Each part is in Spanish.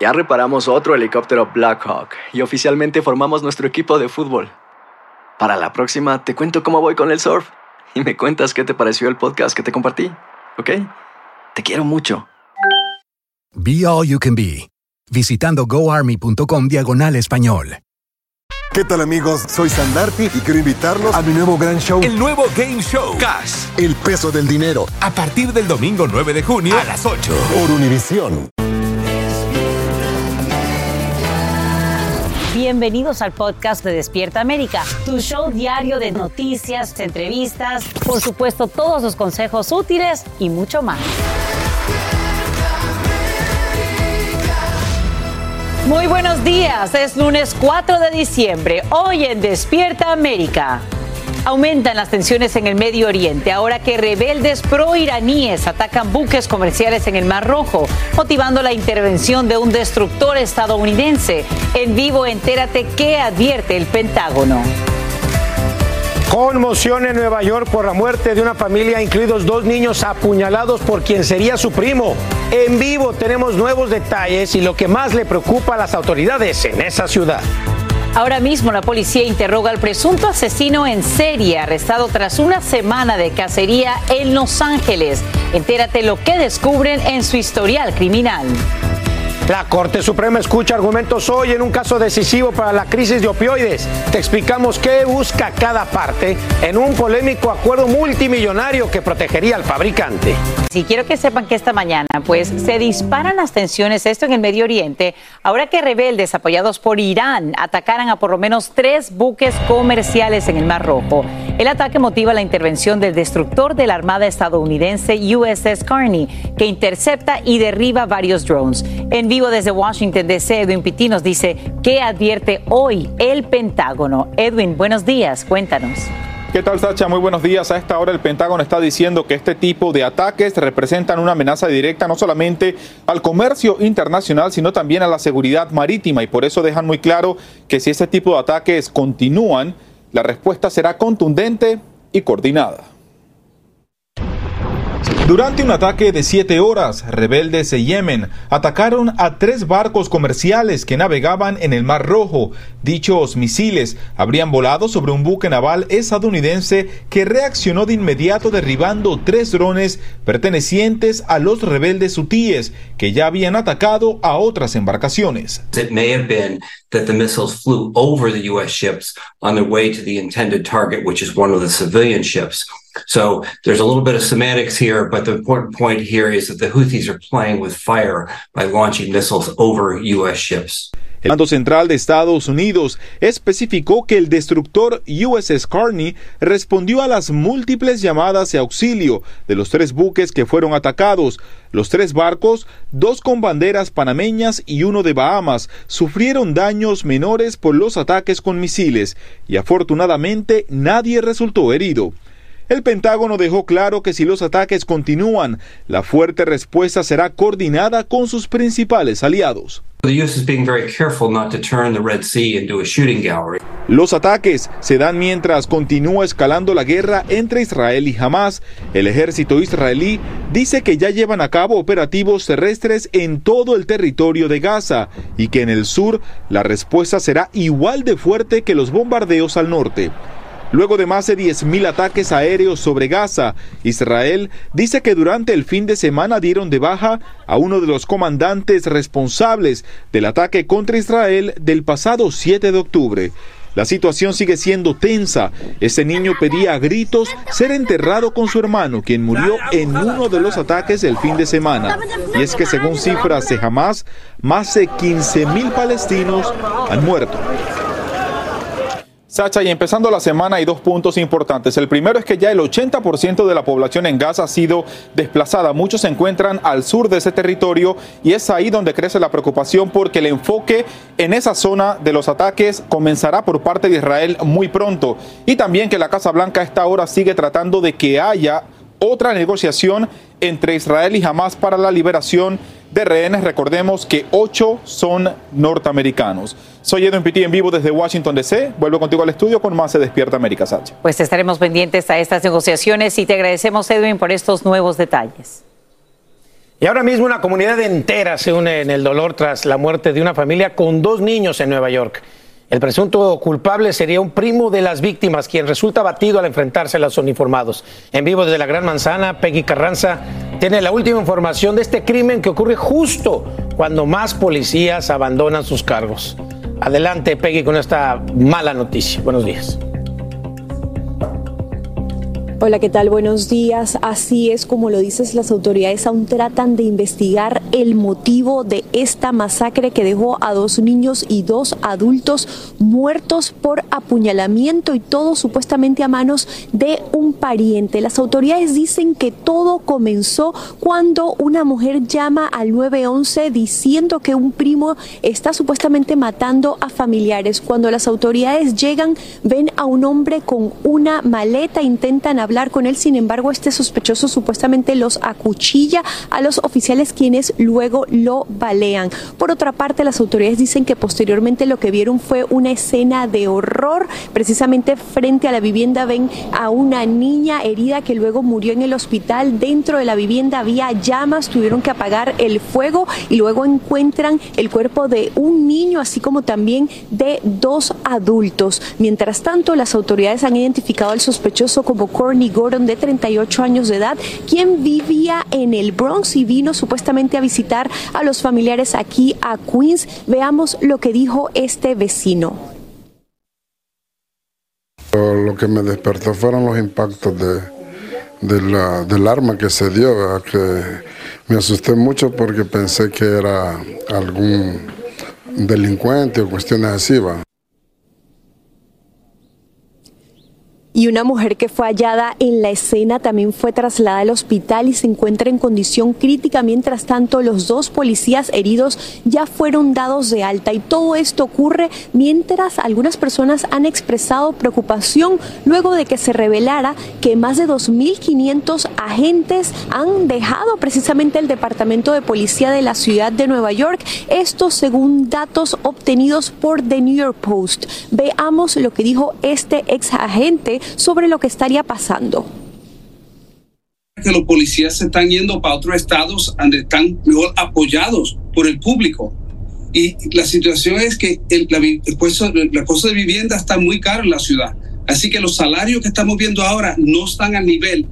Ya reparamos otro helicóptero Blackhawk y oficialmente formamos nuestro equipo de fútbol. Para la próxima te cuento cómo voy con el surf y me cuentas qué te pareció el podcast que te compartí, ¿ok? Te quiero mucho. Be All You Can Be, visitando goarmy.com diagonal español. ¿Qué tal amigos? Soy Sandarti y quiero invitarlos a mi nuevo gran show. El nuevo Game Show. Cash. El peso del dinero. A partir del domingo 9 de junio a las 8. Por Univisión. Bienvenidos al podcast de Despierta América, tu show diario de noticias, entrevistas, por supuesto todos los consejos útiles y mucho más. Muy buenos días, es lunes 4 de diciembre, hoy en Despierta América. Aumentan las tensiones en el Medio Oriente ahora que rebeldes pro-iraníes atacan buques comerciales en el Mar Rojo, motivando la intervención de un destructor estadounidense. En vivo, entérate qué advierte el Pentágono. Conmoción en Nueva York por la muerte de una familia, incluidos dos niños apuñalados por quien sería su primo. En vivo tenemos nuevos detalles y lo que más le preocupa a las autoridades en esa ciudad. Ahora mismo la policía interroga al presunto asesino en serie arrestado tras una semana de cacería en Los Ángeles. Entérate lo que descubren en su historial criminal. La Corte Suprema escucha argumentos hoy en un caso decisivo para la crisis de opioides. Te explicamos qué busca cada parte en un polémico acuerdo multimillonario que protegería al fabricante. Si quiero que sepan que esta mañana, pues, se disparan las tensiones, esto en el Medio Oriente, ahora que rebeldes apoyados por Irán atacaran a por lo menos tres buques comerciales en el Mar Rojo. El ataque motiva la intervención del destructor de la Armada estadounidense USS Carney, que intercepta y derriba varios drones. En vivo desde Washington DC, Edwin Pitti nos dice qué advierte hoy el Pentágono. Edwin, buenos días, cuéntanos. ¿Qué tal, Sacha? Muy buenos días. A esta hora el Pentágono está diciendo que este tipo de ataques representan una amenaza directa no solamente al comercio internacional, sino también a la seguridad marítima y por eso dejan muy claro que si este tipo de ataques continúan, la respuesta será contundente y coordinada. Durante un ataque de siete horas, rebeldes de Yemen atacaron a tres barcos comerciales que navegaban en el Mar Rojo. Dichos misiles habrían volado sobre un buque naval estadounidense que reaccionó de inmediato derribando tres drones pertenecientes a los rebeldes hutíes que ya habían atacado a otras embarcaciones. Ships. So there's a little bit of semantics here, but the important point here is that the Houthis are playing with fire by launching missiles over U.S. ships. El mando central de Estados Unidos especificó que el destructor USS Carney respondió a las múltiples llamadas de auxilio de los tres buques que fueron atacados. Los tres barcos, dos con banderas panameñas y uno de Bahamas, sufrieron daños menores por los ataques con misiles y afortunadamente nadie resultó herido. El Pentágono dejó claro que si los ataques continúan, la fuerte respuesta será coordinada con sus principales aliados. Los ataques se dan mientras continúa escalando la guerra entre Israel y Hamas. El ejército israelí dice que ya llevan a cabo operativos terrestres en todo el territorio de Gaza y que en el sur la respuesta será igual de fuerte que los bombardeos al norte. Luego de más de 10.000 ataques aéreos sobre Gaza, Israel dice que durante el fin de semana dieron de baja a uno de los comandantes responsables del ataque contra Israel del pasado 7 de octubre. La situación sigue siendo tensa. Ese niño pedía a gritos ser enterrado con su hermano, quien murió en uno de los ataques del fin de semana. Y es que según cifras de Hamas, más de 15.000 palestinos han muerto. Sacha, y empezando la semana hay dos puntos importantes. El primero es que ya el 80% de la población en Gaza ha sido desplazada. Muchos se encuentran al sur de ese territorio y es ahí donde crece la preocupación porque el enfoque en esa zona de los ataques comenzará por parte de Israel muy pronto. Y también que la Casa Blanca a esta hora sigue tratando de que haya otra negociación entre Israel y Hamas para la liberación de rehenes. Recordemos que ocho son norteamericanos. Soy Edwin Pitti en vivo desde Washington DC. Vuelvo contigo al estudio con más Se Despierta América Sacha. Pues estaremos pendientes a estas negociaciones y te agradecemos, Edwin, por estos nuevos detalles. Y ahora mismo una comunidad entera se une en el dolor tras la muerte de una familia con dos niños en Nueva York. El presunto culpable sería un primo de las víctimas, quien resulta batido al enfrentarse a los uniformados. En vivo desde la Gran Manzana, Peggy Carranza tiene la última información de este crimen que ocurre justo cuando más policías abandonan sus cargos. Adelante, Peggy, con esta mala noticia. Buenos días. Hola, ¿qué tal? Buenos días. Así es como lo dices, las autoridades aún tratan de investigar el motivo de esta masacre que dejó a dos niños y dos adultos muertos por apuñalamiento y todo supuestamente a manos de un pariente. Las autoridades dicen que todo comenzó cuando una mujer llama al 911 diciendo que un primo está supuestamente matando a familiares. Cuando las autoridades llegan, ven a un hombre con una maleta, intentan hablar con él, sin embargo este sospechoso supuestamente los acuchilla a los oficiales quienes luego lo balean. Por otra parte, las autoridades dicen que posteriormente lo que vieron fue una escena de horror, precisamente frente a la vivienda ven a una niña herida que luego murió en el hospital, dentro de la vivienda había llamas, tuvieron que apagar el fuego y luego encuentran el cuerpo de un niño, así como también de dos adultos. Mientras tanto, las autoridades han identificado al sospechoso como Courtney Gordon, de 38 años de edad, quien vivía en el Bronx y vino supuestamente a visitar a los familiares aquí a Queens. Veamos lo que dijo este vecino. Lo que me despertó fueron los impactos de, del arma que se dio, que me asusté mucho porque pensé que era algún delincuente o cuestiones así. Y una mujer que fue hallada en la escena también fue trasladada al hospital y se encuentra en condición crítica. Mientras tanto, los dos policías heridos ya fueron dados de alta. Y todo esto ocurre mientras algunas personas han expresado preocupación luego de que se revelara que más de 2.500 agentes han dejado precisamente el Departamento de Policía de la ciudad de Nueva York. Esto según datos obtenidos por The New York Post. Veamos lo que dijo este ex agente sobre lo que estaría pasando que los policías se están yendo para otros estados donde están mejor apoyados por el público. Y la situación es que el, la, la cosa de vivienda está muy caro en la ciudad. Así que los salarios que estamos viendo ahora no están al nivel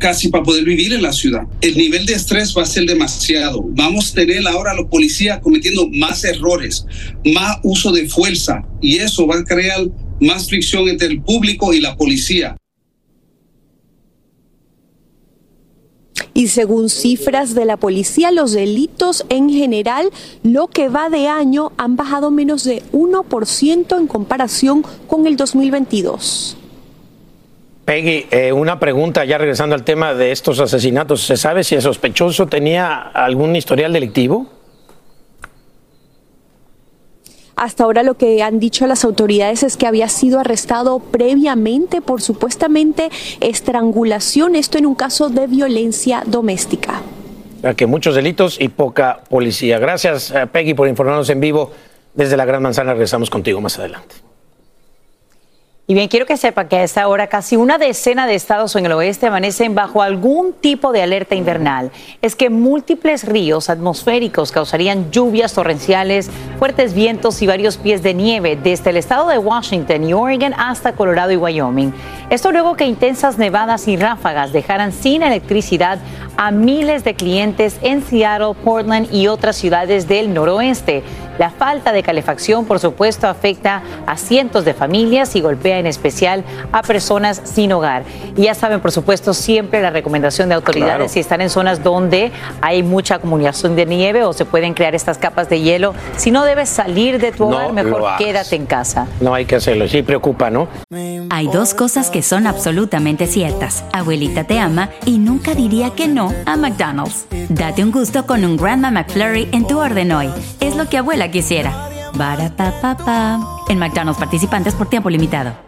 casi para poder vivir en la ciudad. El nivel de estrés va a ser demasiado. Vamos a tener ahora a los policías cometiendo más errores, más uso de fuerza y eso va a crear más fricción entre el público y la policía. Y según cifras de la policía, los delitos en general, lo que va de año, han bajado menos de 1% en comparación con el 2022. Peggy, eh, una pregunta ya regresando al tema de estos asesinatos. ¿Se sabe si el sospechoso tenía algún historial delictivo? Hasta ahora lo que han dicho las autoridades es que había sido arrestado previamente por supuestamente estrangulación, esto en un caso de violencia doméstica. que muchos delitos y poca policía. Gracias, eh, Peggy, por informarnos en vivo desde la Gran Manzana. Regresamos contigo más adelante. Y bien, quiero que sepa que a esta hora casi una decena de estados en el oeste amanecen bajo algún tipo de alerta invernal. Es que múltiples ríos atmosféricos causarían lluvias torrenciales, fuertes vientos y varios pies de nieve desde el estado de Washington y Oregon hasta Colorado y Wyoming. Esto luego que intensas nevadas y ráfagas dejaran sin electricidad a miles de clientes en Seattle, Portland y otras ciudades del noroeste. La falta de calefacción, por supuesto, afecta a cientos de familias y golpea en especial a personas sin hogar. Y ya saben, por supuesto, siempre la recomendación de autoridades si están en zonas donde hay mucha acumulación de nieve o se pueden crear estas capas de hielo. Si no debes salir de tu hogar, mejor quédate en casa. No hay que hacerlo, sí preocupa, ¿no? Hay dos cosas que son absolutamente ciertas. Abuelita te ama y nunca diría que no a McDonald's. Date un gusto con un Grandma McFlurry en tu orden hoy. Es lo que abuela quisiera. Barapapapa. En McDonald's participantes por tiempo limitado.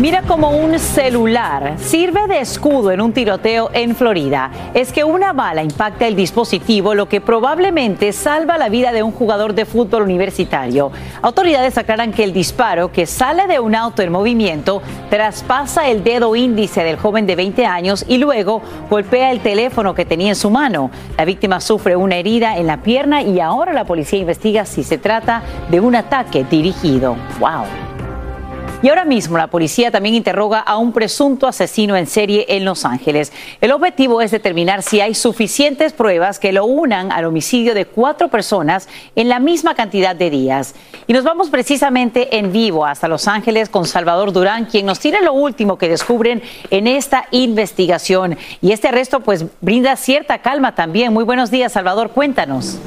Mira como un celular sirve de escudo en un tiroteo en Florida. Es que una bala impacta el dispositivo, lo que probablemente salva la vida de un jugador de fútbol universitario. Autoridades aclaran que el disparo, que sale de un auto en movimiento, traspasa el dedo índice del joven de 20 años y luego golpea el teléfono que tenía en su mano. La víctima sufre una herida en la pierna y ahora la policía investiga si se trata de un ataque dirigido. ¡Wow! Y ahora mismo la policía también interroga a un presunto asesino en serie en Los Ángeles. El objetivo es determinar si hay suficientes pruebas que lo unan al homicidio de cuatro personas en la misma cantidad de días. Y nos vamos precisamente en vivo hasta Los Ángeles con Salvador Durán, quien nos tiene lo último que descubren en esta investigación. Y este arresto pues brinda cierta calma también. Muy buenos días, Salvador, cuéntanos.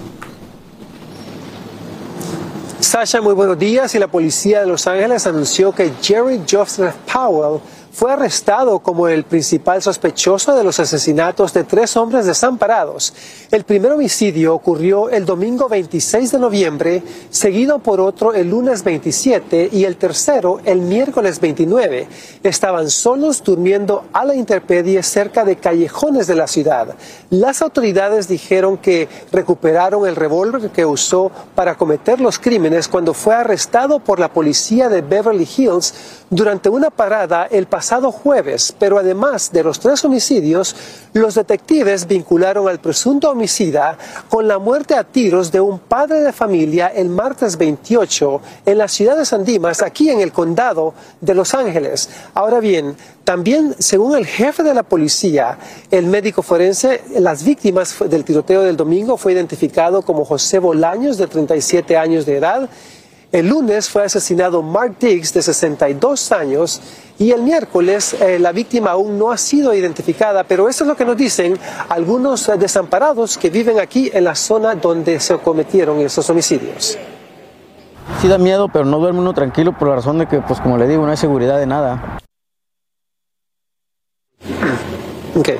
Sasha, muy buenos días. Y la policía de Los Ángeles anunció que Jerry Joseph Powell fue arrestado como el principal sospechoso de los asesinatos de tres hombres desamparados. El primer homicidio ocurrió el domingo 26 de noviembre, seguido por otro el lunes 27 y el tercero el miércoles 29. Estaban solos durmiendo a la intemperie cerca de callejones de la ciudad. Las autoridades dijeron que recuperaron el revólver que usó para cometer los crímenes cuando fue arrestado por la policía de Beverly Hills durante una parada el pasado jueves, pero además de los tres homicidios, los detectives vincularon al presunto homicida con la muerte a tiros de un padre de familia el martes 28 en la ciudad de San Dimas, aquí en el condado de Los Ángeles. Ahora bien, también, según el jefe de la policía, el médico forense, las víctimas del tiroteo del domingo fue identificado como José Bolaños, de 37 años de edad, el lunes fue asesinado Mark Diggs, de 62 años, y el miércoles eh, la víctima aún no ha sido identificada, pero eso es lo que nos dicen algunos eh, desamparados que viven aquí en la zona donde se cometieron esos homicidios. Sí da miedo, pero no duerme uno tranquilo por la razón de que, pues como le digo, no hay seguridad de nada. Okay.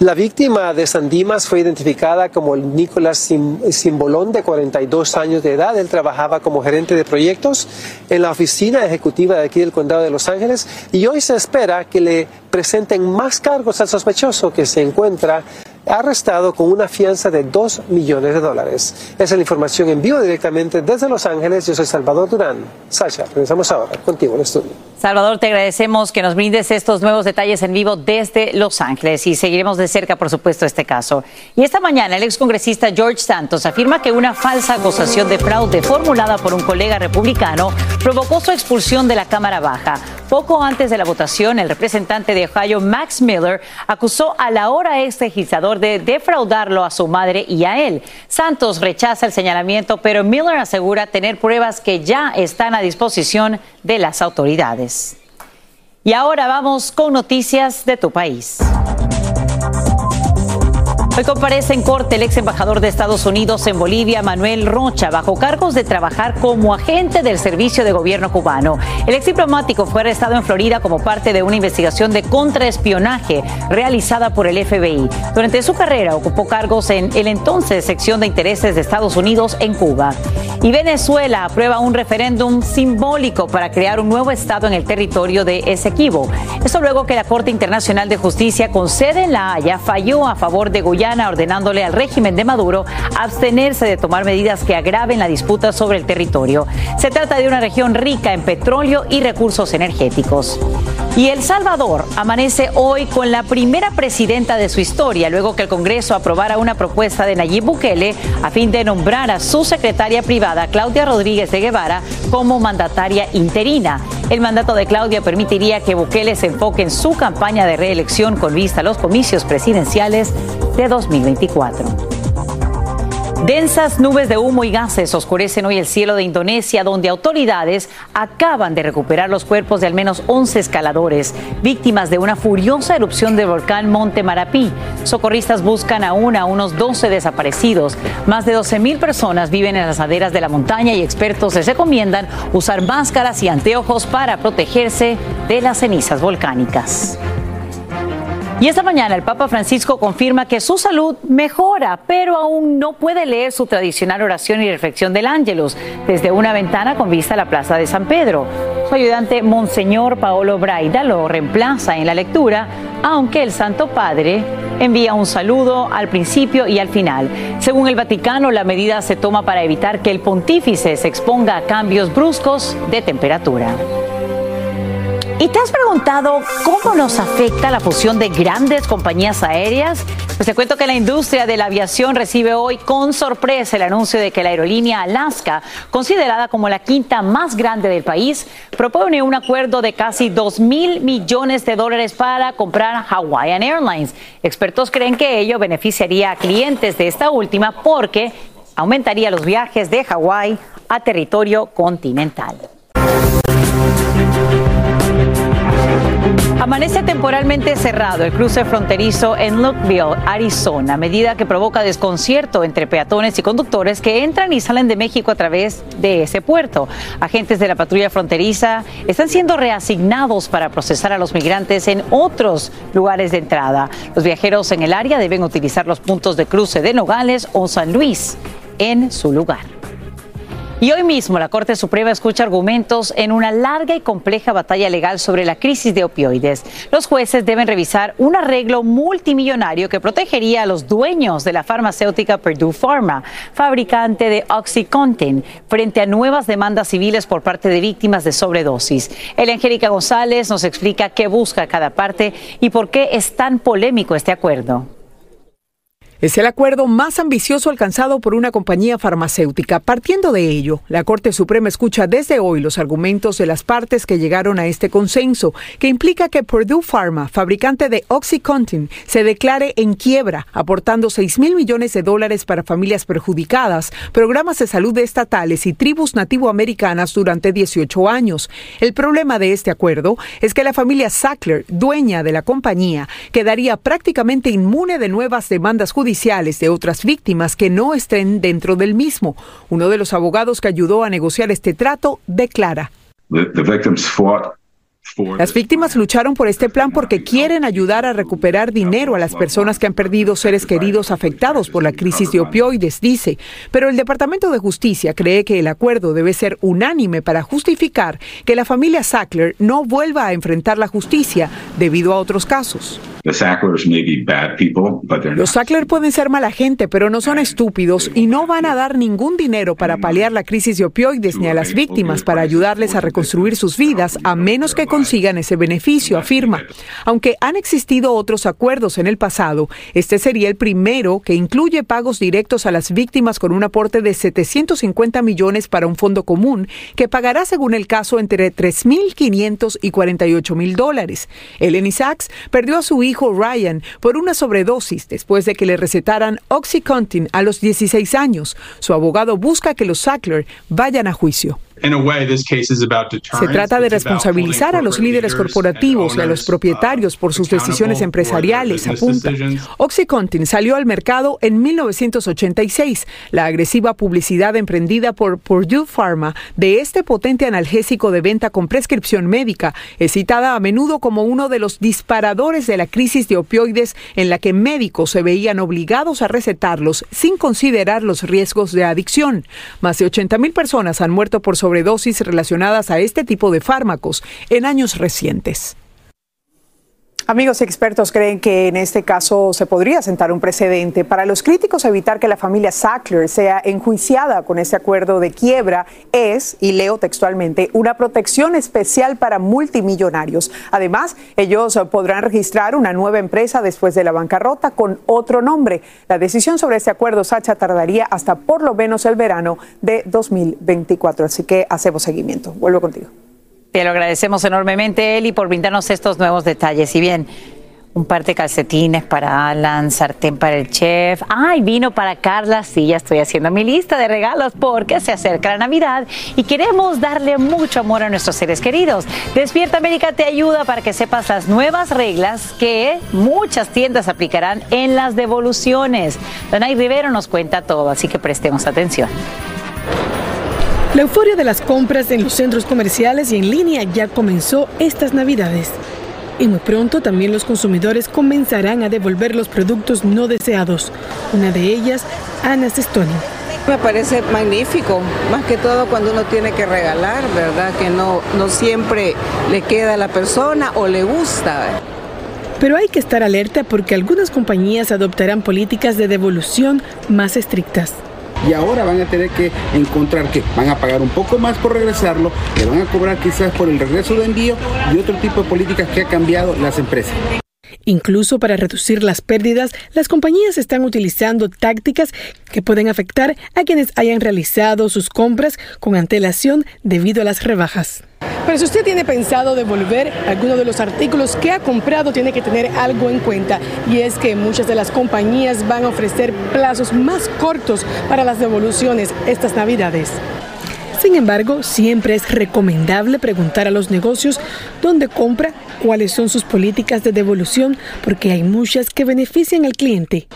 La víctima de San Dimas fue identificada como Nicolás Simbolón, de 42 años de edad. Él trabajaba como gerente de proyectos en la oficina ejecutiva de aquí del condado de Los Ángeles y hoy se espera que le presenten más cargos al sospechoso que se encuentra arrestado con una fianza de 2 millones de dólares. Esa es la información en vivo directamente desde Los Ángeles. Yo soy Salvador Durán. Sasha, regresamos ahora contigo en el estudio. Salvador, te agradecemos que nos brindes estos nuevos detalles en vivo desde Los Ángeles y seguiremos de cerca, por supuesto, este caso. Y esta mañana el excongresista George Santos afirma que una falsa acusación de fraude formulada por un colega republicano provocó su expulsión de la Cámara Baja. Poco antes de la votación, el representante de Ohio, Max Miller, acusó a la hora ex legislador de defraudarlo a su madre y a él. Santos rechaza el señalamiento, pero Miller asegura tener pruebas que ya están a disposición de las autoridades. Y ahora vamos con noticias de tu país. Hoy comparece en corte el ex embajador de Estados Unidos en Bolivia, Manuel Rocha, bajo cargos de trabajar como agente del servicio de gobierno cubano. El ex diplomático fue arrestado en Florida como parte de una investigación de contraespionaje realizada por el FBI. Durante su carrera ocupó cargos en el entonces sección de intereses de Estados Unidos en Cuba. Y Venezuela aprueba un referéndum simbólico para crear un nuevo estado en el territorio de Esequibo. Esto luego que la Corte Internacional de Justicia con sede en La Haya falló a favor de Guyana ordenándole al régimen de Maduro abstenerse de tomar medidas que agraven la disputa sobre el territorio. Se trata de una región rica en petróleo y recursos energéticos. Y El Salvador amanece hoy con la primera presidenta de su historia, luego que el Congreso aprobara una propuesta de Nayib Bukele a fin de nombrar a su secretaria privada, Claudia Rodríguez de Guevara, como mandataria interina. El mandato de Claudia permitiría que Bukele se enfoque en su campaña de reelección con vista a los comicios presidenciales de 2024. Densas nubes de humo y gases oscurecen hoy el cielo de Indonesia, donde autoridades acaban de recuperar los cuerpos de al menos 11 escaladores, víctimas de una furiosa erupción del volcán Monte Marapí. Socorristas buscan aún a unos 12 desaparecidos. Más de 12 mil personas viven en las laderas de la montaña y expertos les recomiendan usar máscaras y anteojos para protegerse de las cenizas volcánicas. Y esta mañana el Papa Francisco confirma que su salud mejora, pero aún no puede leer su tradicional oración y reflexión del Ángelus desde una ventana con vista a la Plaza de San Pedro. Su ayudante Monseñor Paolo Braida lo reemplaza en la lectura, aunque el Santo Padre envía un saludo al principio y al final. Según el Vaticano, la medida se toma para evitar que el pontífice se exponga a cambios bruscos de temperatura. ¿Y te has preguntado cómo nos afecta la fusión de grandes compañías aéreas? Pues te cuento que la industria de la aviación recibe hoy con sorpresa el anuncio de que la aerolínea Alaska, considerada como la quinta más grande del país, propone un acuerdo de casi 2 mil millones de dólares para comprar Hawaiian Airlines. Expertos creen que ello beneficiaría a clientes de esta última porque aumentaría los viajes de Hawái a territorio continental. Amanece temporalmente cerrado el cruce fronterizo en Lookville, Arizona, medida que provoca desconcierto entre peatones y conductores que entran y salen de México a través de ese puerto. Agentes de la patrulla fronteriza están siendo reasignados para procesar a los migrantes en otros lugares de entrada. Los viajeros en el área deben utilizar los puntos de cruce de Nogales o San Luis en su lugar. Y hoy mismo la Corte Suprema escucha argumentos en una larga y compleja batalla legal sobre la crisis de opioides. Los jueces deben revisar un arreglo multimillonario que protegería a los dueños de la farmacéutica Purdue Pharma, fabricante de Oxycontin, frente a nuevas demandas civiles por parte de víctimas de sobredosis. El Angélica González nos explica qué busca cada parte y por qué es tan polémico este acuerdo. Es el acuerdo más ambicioso alcanzado por una compañía farmacéutica. Partiendo de ello, la Corte Suprema escucha desde hoy los argumentos de las partes que llegaron a este consenso, que implica que Purdue Pharma, fabricante de OxyContin, se declare en quiebra, aportando 6 mil millones de dólares para familias perjudicadas, programas de salud estatales y tribus nativoamericanas durante 18 años. El problema de este acuerdo es que la familia Sackler, dueña de la compañía, quedaría prácticamente inmune de nuevas demandas judiciales de otras víctimas que no estén dentro del mismo. Uno de los abogados que ayudó a negociar este trato declara. Las víctimas lucharon por este plan porque quieren ayudar a recuperar dinero a las personas que han perdido seres queridos afectados por la crisis de opioides, dice. Pero el Departamento de Justicia cree que el acuerdo debe ser unánime para justificar que la familia Sackler no vuelva a enfrentar la justicia debido a otros casos. Los Sackler pueden ser mala gente, pero no son estúpidos y no van a dar ningún dinero para paliar la crisis de opioides ni a las víctimas para ayudarles a reconstruir sus vidas, a menos que consigan ese beneficio, afirma. Aunque han existido otros acuerdos en el pasado, este sería el primero que incluye pagos directos a las víctimas con un aporte de 750 millones para un fondo común que pagará, según el caso, entre 3.500 y 48.000 dólares. Eleni Sachs perdió a su hijo hijo Ryan por una sobredosis después de que le recetaran Oxycontin a los 16 años. Su abogado busca que los Sackler vayan a juicio. Se trata de responsabilizar a los líderes corporativos y a los propietarios por sus decisiones empresariales, apunta. OxyContin salió al mercado en 1986. La agresiva publicidad emprendida por Purdue Pharma de este potente analgésico de venta con prescripción médica es citada a menudo como uno de los disparadores de la crisis de opioides en la que médicos se veían obligados a recetarlos sin considerar los riesgos de adicción. Más de 80 mil personas han muerto por sobredosis relacionadas a este tipo de fármacos en años recientes. Amigos expertos creen que en este caso se podría sentar un precedente. Para los críticos, evitar que la familia Sackler sea enjuiciada con este acuerdo de quiebra es, y leo textualmente, una protección especial para multimillonarios. Además, ellos podrán registrar una nueva empresa después de la bancarrota con otro nombre. La decisión sobre este acuerdo, Sacha, tardaría hasta por lo menos el verano de 2024. Así que hacemos seguimiento. Vuelvo contigo. Te lo agradecemos enormemente, Eli, por brindarnos estos nuevos detalles. Y bien, un par de calcetines para Alan, sartén para el chef. Ay, vino para Carla. Sí, ya estoy haciendo mi lista de regalos porque se acerca la Navidad y queremos darle mucho amor a nuestros seres queridos. Despierta América te ayuda para que sepas las nuevas reglas que muchas tiendas aplicarán en las devoluciones. Donay Rivero nos cuenta todo, así que prestemos atención. La euforia de las compras en los centros comerciales y en línea ya comenzó estas navidades. Y muy pronto también los consumidores comenzarán a devolver los productos no deseados. Una de ellas, Ana Sestoni. Me parece magnífico, más que todo cuando uno tiene que regalar, ¿verdad? Que no, no siempre le queda a la persona o le gusta. Pero hay que estar alerta porque algunas compañías adoptarán políticas de devolución más estrictas y ahora van a tener que encontrar que van a pagar un poco más por regresarlo, que van a cobrar quizás por el regreso de envío y otro tipo de políticas que ha cambiado las empresas. Incluso para reducir las pérdidas, las compañías están utilizando tácticas que pueden afectar a quienes hayan realizado sus compras con antelación debido a las rebajas. Pero si usted tiene pensado devolver alguno de los artículos que ha comprado, tiene que tener algo en cuenta y es que muchas de las compañías van a ofrecer plazos más cortos para las devoluciones estas navidades. Sin embargo, siempre es recomendable preguntar a los negocios dónde compra, cuáles son sus políticas de devolución, porque hay muchas que benefician al cliente,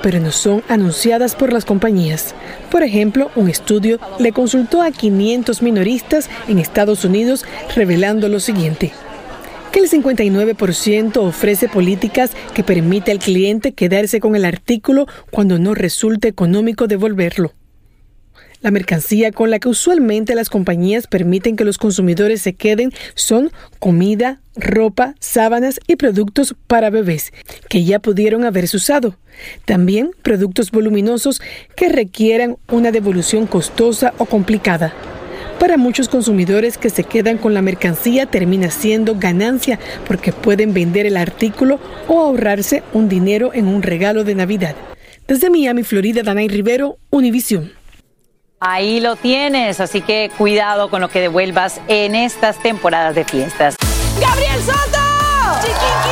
pero no son anunciadas por las compañías. Por ejemplo, un estudio le consultó a 500 minoristas en Estados Unidos revelando lo siguiente que el 59% ofrece políticas que permite al cliente quedarse con el artículo cuando no resulte económico devolverlo. La mercancía con la que usualmente las compañías permiten que los consumidores se queden son comida, ropa, sábanas y productos para bebés que ya pudieron haberse usado. También productos voluminosos que requieran una devolución costosa o complicada. Para muchos consumidores que se quedan con la mercancía termina siendo ganancia porque pueden vender el artículo o ahorrarse un dinero en un regalo de Navidad. Desde Miami, Florida, Danay Rivero, Univision. Ahí lo tienes, así que cuidado con lo que devuelvas en estas temporadas de fiestas. ¡Gabriel Soto!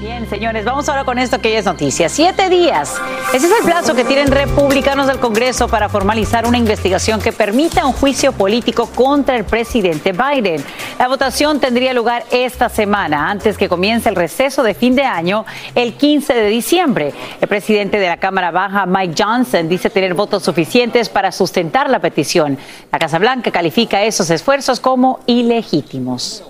Bien, señores, vamos ahora con esto que es noticia. Siete días. Ese es el plazo que tienen republicanos del Congreso para formalizar una investigación que permita un juicio político contra el presidente Biden. La votación tendría lugar esta semana, antes que comience el receso de fin de año, el 15 de diciembre. El presidente de la Cámara Baja, Mike Johnson, dice tener votos suficientes para sustentar la petición. La Casa Blanca califica esos esfuerzos como ilegítimos.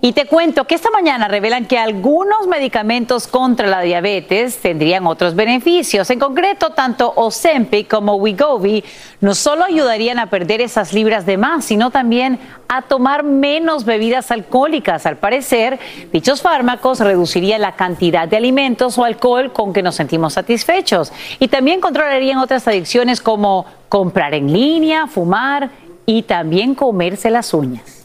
Y te cuento que esta mañana revelan que algunos medicamentos contra la diabetes tendrían otros beneficios. En concreto, tanto Ozempic como Wegovy no solo ayudarían a perder esas libras de más, sino también a tomar menos bebidas alcohólicas. Al parecer, dichos fármacos reducirían la cantidad de alimentos o alcohol con que nos sentimos satisfechos y también controlarían otras adicciones como comprar en línea, fumar y también comerse las uñas.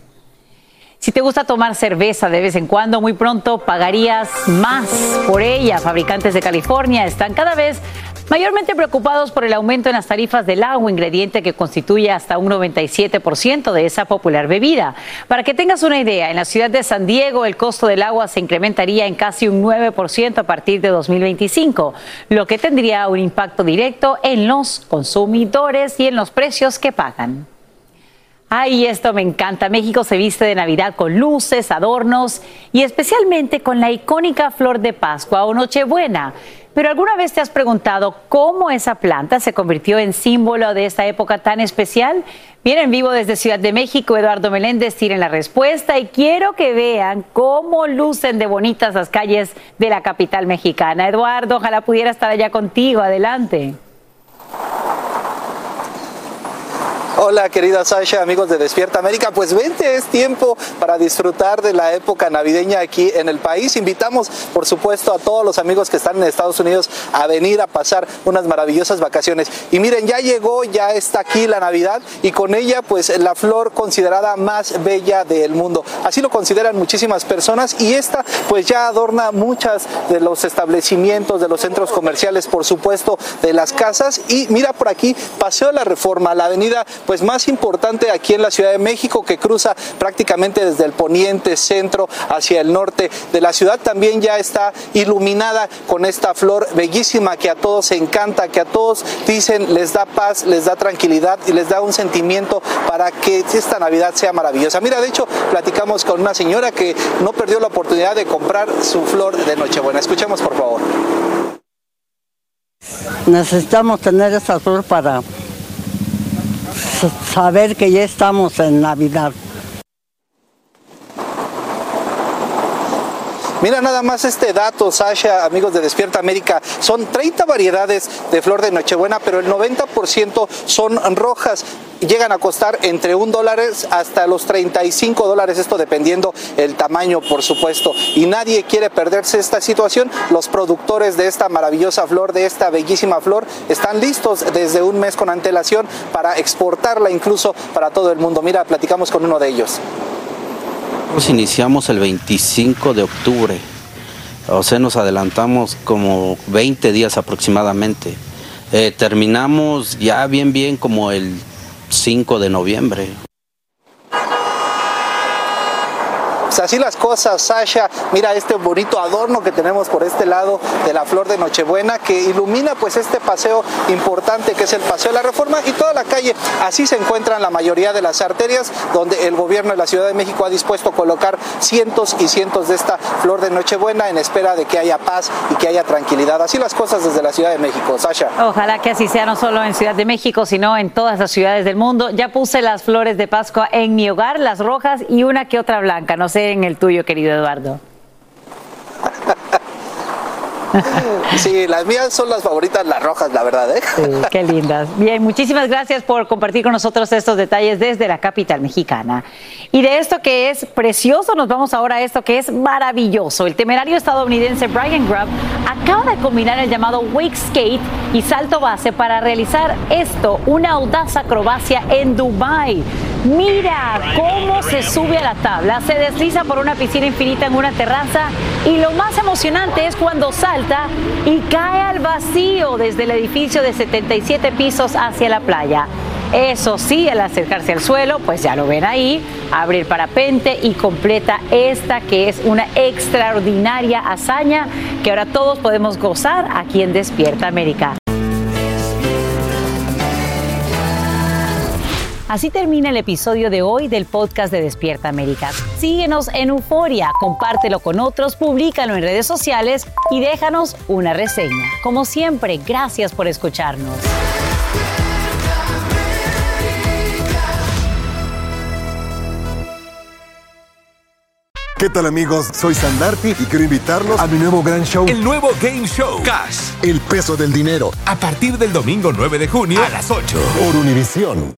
Si te gusta tomar cerveza de vez en cuando, muy pronto pagarías más por ella. Fabricantes de California están cada vez mayormente preocupados por el aumento en las tarifas del agua, ingrediente que constituye hasta un 97% de esa popular bebida. Para que tengas una idea, en la ciudad de San Diego el costo del agua se incrementaría en casi un 9% a partir de 2025, lo que tendría un impacto directo en los consumidores y en los precios que pagan. Ay, esto me encanta. México se viste de Navidad con luces, adornos y especialmente con la icónica flor de Pascua o Nochebuena. Pero ¿alguna vez te has preguntado cómo esa planta se convirtió en símbolo de esta época tan especial? Viene en vivo desde Ciudad de México, Eduardo Meléndez tiene la respuesta y quiero que vean cómo lucen de bonitas las calles de la capital mexicana. Eduardo, ojalá pudiera estar allá contigo. Adelante. Hola querida Sasha, amigos de Despierta América, pues vente, es tiempo para disfrutar de la época navideña aquí en el país. Invitamos, por supuesto, a todos los amigos que están en Estados Unidos a venir a pasar unas maravillosas vacaciones. Y miren, ya llegó, ya está aquí la Navidad y con ella pues la flor considerada más bella del mundo. Así lo consideran muchísimas personas y esta pues ya adorna muchas de los establecimientos, de los centros comerciales, por supuesto, de las casas. Y mira por aquí, Paseo de la Reforma, la avenida pues más importante aquí en la Ciudad de México que cruza prácticamente desde el poniente centro hacia el norte de la ciudad también ya está iluminada con esta flor bellísima que a todos encanta, que a todos dicen les da paz, les da tranquilidad y les da un sentimiento para que esta Navidad sea maravillosa. Mira, de hecho, platicamos con una señora que no perdió la oportunidad de comprar su flor de Nochebuena. Escuchemos, por favor. Necesitamos tener esa flor para saber que ya estamos en Navidad. Mira nada más este dato, Sasha, amigos de Despierta América. Son 30 variedades de flor de Nochebuena, pero el 90% son rojas. Llegan a costar entre un dólar hasta los 35 dólares, esto dependiendo el tamaño, por supuesto. Y nadie quiere perderse esta situación. Los productores de esta maravillosa flor, de esta bellísima flor, están listos desde un mes con antelación para exportarla incluso para todo el mundo. Mira, platicamos con uno de ellos. Nosotros iniciamos el 25 de octubre, o sea, nos adelantamos como 20 días aproximadamente. Eh, terminamos ya bien, bien como el 5 de noviembre. Pues así las cosas, Sasha. Mira este bonito adorno que tenemos por este lado de la flor de Nochebuena que ilumina pues este paseo importante que es el Paseo de la Reforma y toda la calle. Así se encuentran la mayoría de las arterias donde el gobierno de la Ciudad de México ha dispuesto a colocar cientos y cientos de esta flor de Nochebuena en espera de que haya paz y que haya tranquilidad. Así las cosas desde la Ciudad de México, Sasha. Ojalá que así sea no solo en Ciudad de México, sino en todas las ciudades del mundo. Ya puse las flores de Pascua en mi hogar, las rojas y una que otra blanca. No sé en el tuyo, querido Eduardo. Sí, las mías son las favoritas, las rojas, la verdad. ¿eh? qué lindas. Bien, muchísimas gracias por compartir con nosotros estos detalles desde la capital mexicana. Y de esto que es precioso, nos vamos ahora a esto que es maravilloso. El temerario estadounidense Brian Grubb acaba de combinar el llamado wake skate y salto base para realizar esto, una audaz acrobacia en Dubai. Mira cómo se sube a la tabla, se desliza por una piscina infinita en una terraza y lo más emocionante es cuando salta y cae al vacío desde el edificio de 77 pisos hacia la playa. Eso sí, al acercarse al suelo, pues ya lo ven ahí, abre el parapente y completa esta que es una extraordinaria hazaña que ahora todos podemos gozar aquí en Despierta América. Así termina el episodio de hoy del podcast de Despierta América. Síguenos en Euforia, compártelo con otros, públicalo en redes sociales y déjanos una reseña. Como siempre, gracias por escucharnos. ¿Qué tal amigos? Soy Sandarti y quiero invitarlos a mi nuevo gran show. El nuevo Game Show Cash. El peso del dinero. A partir del domingo 9 de junio a las 8. Por Univisión.